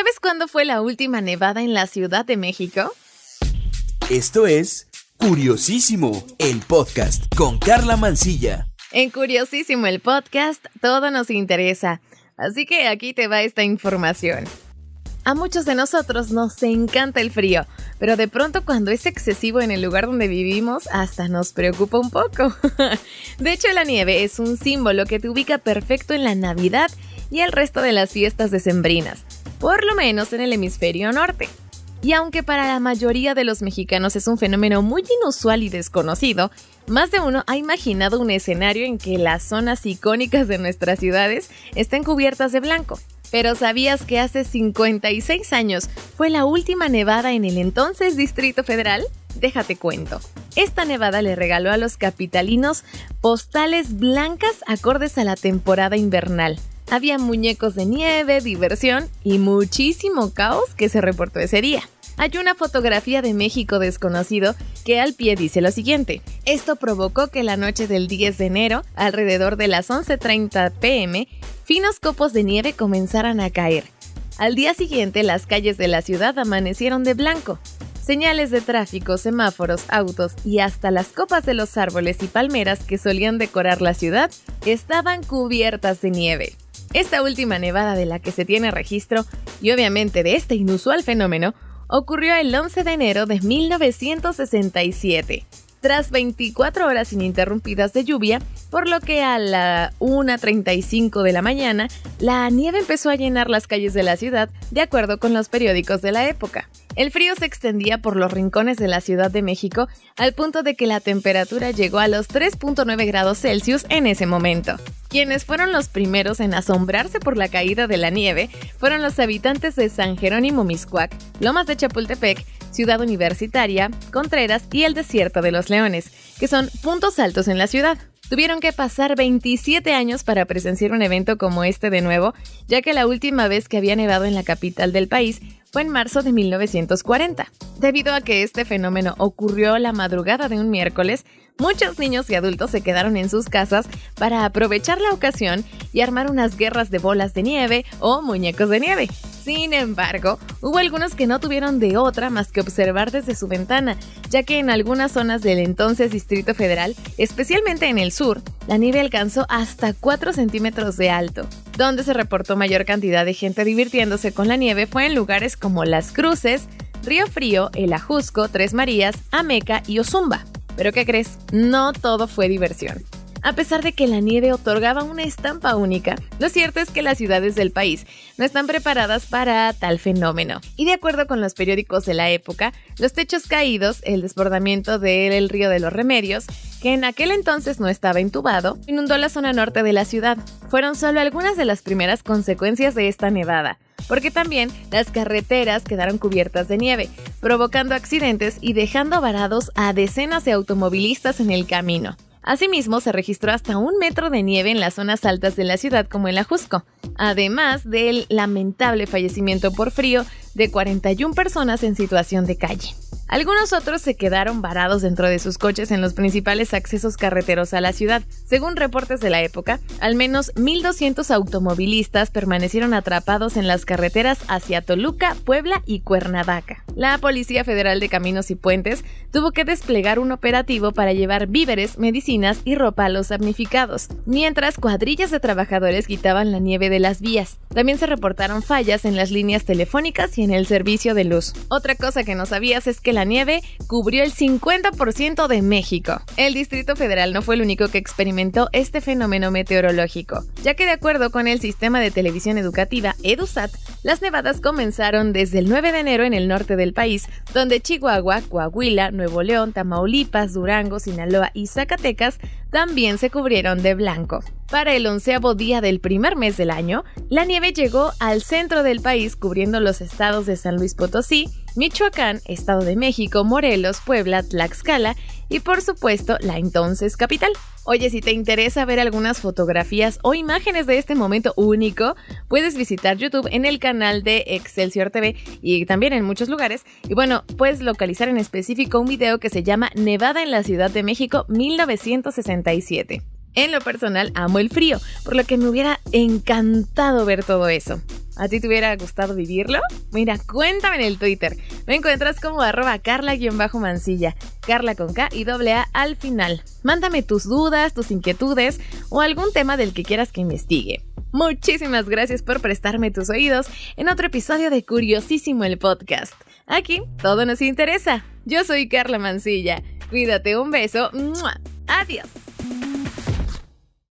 ¿Sabes cuándo fue la última nevada en la Ciudad de México? Esto es Curiosísimo, el podcast con Carla Mancilla. En Curiosísimo, el podcast, todo nos interesa. Así que aquí te va esta información. A muchos de nosotros nos encanta el frío, pero de pronto cuando es excesivo en el lugar donde vivimos, hasta nos preocupa un poco. De hecho, la nieve es un símbolo que te ubica perfecto en la Navidad y el resto de las fiestas decembrinas por lo menos en el hemisferio norte. Y aunque para la mayoría de los mexicanos es un fenómeno muy inusual y desconocido, más de uno ha imaginado un escenario en que las zonas icónicas de nuestras ciudades estén cubiertas de blanco. Pero ¿sabías que hace 56 años fue la última nevada en el entonces Distrito Federal? Déjate cuento. Esta nevada le regaló a los capitalinos postales blancas acordes a la temporada invernal. Había muñecos de nieve, diversión y muchísimo caos que se reportó ese día. Hay una fotografía de México desconocido que al pie dice lo siguiente. Esto provocó que la noche del 10 de enero, alrededor de las 11.30 pm, finos copos de nieve comenzaran a caer. Al día siguiente las calles de la ciudad amanecieron de blanco. Señales de tráfico, semáforos, autos y hasta las copas de los árboles y palmeras que solían decorar la ciudad estaban cubiertas de nieve. Esta última nevada de la que se tiene registro, y obviamente de este inusual fenómeno, ocurrió el 11 de enero de 1967, tras 24 horas ininterrumpidas de lluvia, por lo que a la 1.35 de la mañana, la nieve empezó a llenar las calles de la ciudad, de acuerdo con los periódicos de la época. El frío se extendía por los rincones de la Ciudad de México al punto de que la temperatura llegó a los 3.9 grados Celsius en ese momento. Quienes fueron los primeros en asombrarse por la caída de la nieve fueron los habitantes de San Jerónimo Miscuac, Lomas de Chapultepec, Ciudad Universitaria, Contreras y el Desierto de los Leones, que son puntos altos en la ciudad. Tuvieron que pasar 27 años para presenciar un evento como este de nuevo, ya que la última vez que había nevado en la capital del país fue en marzo de 1940. Debido a que este fenómeno ocurrió la madrugada de un miércoles, muchos niños y adultos se quedaron en sus casas para aprovechar la ocasión y armar unas guerras de bolas de nieve o muñecos de nieve. Sin embargo, hubo algunos que no tuvieron de otra más que observar desde su ventana, ya que en algunas zonas del entonces Distrito Federal, especialmente en el sur, la nieve alcanzó hasta 4 centímetros de alto. Donde se reportó mayor cantidad de gente divirtiéndose con la nieve fue en lugares como Las Cruces, Río Frío, El Ajusco, Tres Marías, Ameca y Ozumba. Pero ¿qué crees? No todo fue diversión. A pesar de que la nieve otorgaba una estampa única, lo cierto es que las ciudades del país no están preparadas para tal fenómeno. Y de acuerdo con los periódicos de la época, los techos caídos, el desbordamiento del río de los Remedios, que en aquel entonces no estaba intubado, inundó la zona norte de la ciudad. Fueron solo algunas de las primeras consecuencias de esta nevada porque también las carreteras quedaron cubiertas de nieve, provocando accidentes y dejando varados a decenas de automovilistas en el camino. Asimismo, se registró hasta un metro de nieve en las zonas altas de la ciudad como en la Jusco, además del lamentable fallecimiento por frío de 41 personas en situación de calle. Algunos otros se quedaron varados dentro de sus coches en los principales accesos carreteros a la ciudad. Según reportes de la época, al menos 1.200 automovilistas permanecieron atrapados en las carreteras hacia Toluca, Puebla y Cuernavaca. La Policía Federal de Caminos y Puentes tuvo que desplegar un operativo para llevar víveres, medicinas y ropa a los damnificados, mientras cuadrillas de trabajadores quitaban la nieve de las vías. También se reportaron fallas en las líneas telefónicas y en el servicio de luz. Otra cosa que no sabías es que la nieve cubrió el 50% de México. El Distrito Federal no fue el único que experimentó este fenómeno meteorológico, ya que de acuerdo con el sistema de televisión educativa EduSat, las nevadas comenzaron desde el 9 de enero en el norte del país, donde Chihuahua, Coahuila, Nuevo León, Tamaulipas, Durango, Sinaloa y Zacatecas también se cubrieron de blanco. Para el onceavo día del primer mes del año, la nieve llegó al centro del país cubriendo los estados de San Luis Potosí, Michoacán, Estado de México, Morelos, Puebla, Tlaxcala y por supuesto la entonces capital. Oye, si te interesa ver algunas fotografías o imágenes de este momento único, puedes visitar YouTube en el canal de Excelsior TV y también en muchos lugares. Y bueno, puedes localizar en específico un video que se llama Nevada en la Ciudad de México 1967. En lo personal amo el frío, por lo que me hubiera encantado ver todo eso. ¿A ti te hubiera gustado vivirlo? Mira, cuéntame en el Twitter. Me encuentras como arroba carla-mansilla, carla con K y doble A al final. Mándame tus dudas, tus inquietudes o algún tema del que quieras que investigue. Muchísimas gracias por prestarme tus oídos en otro episodio de Curiosísimo el Podcast. Aquí todo nos interesa. Yo soy Carla Mansilla. Cuídate, un beso. Adiós.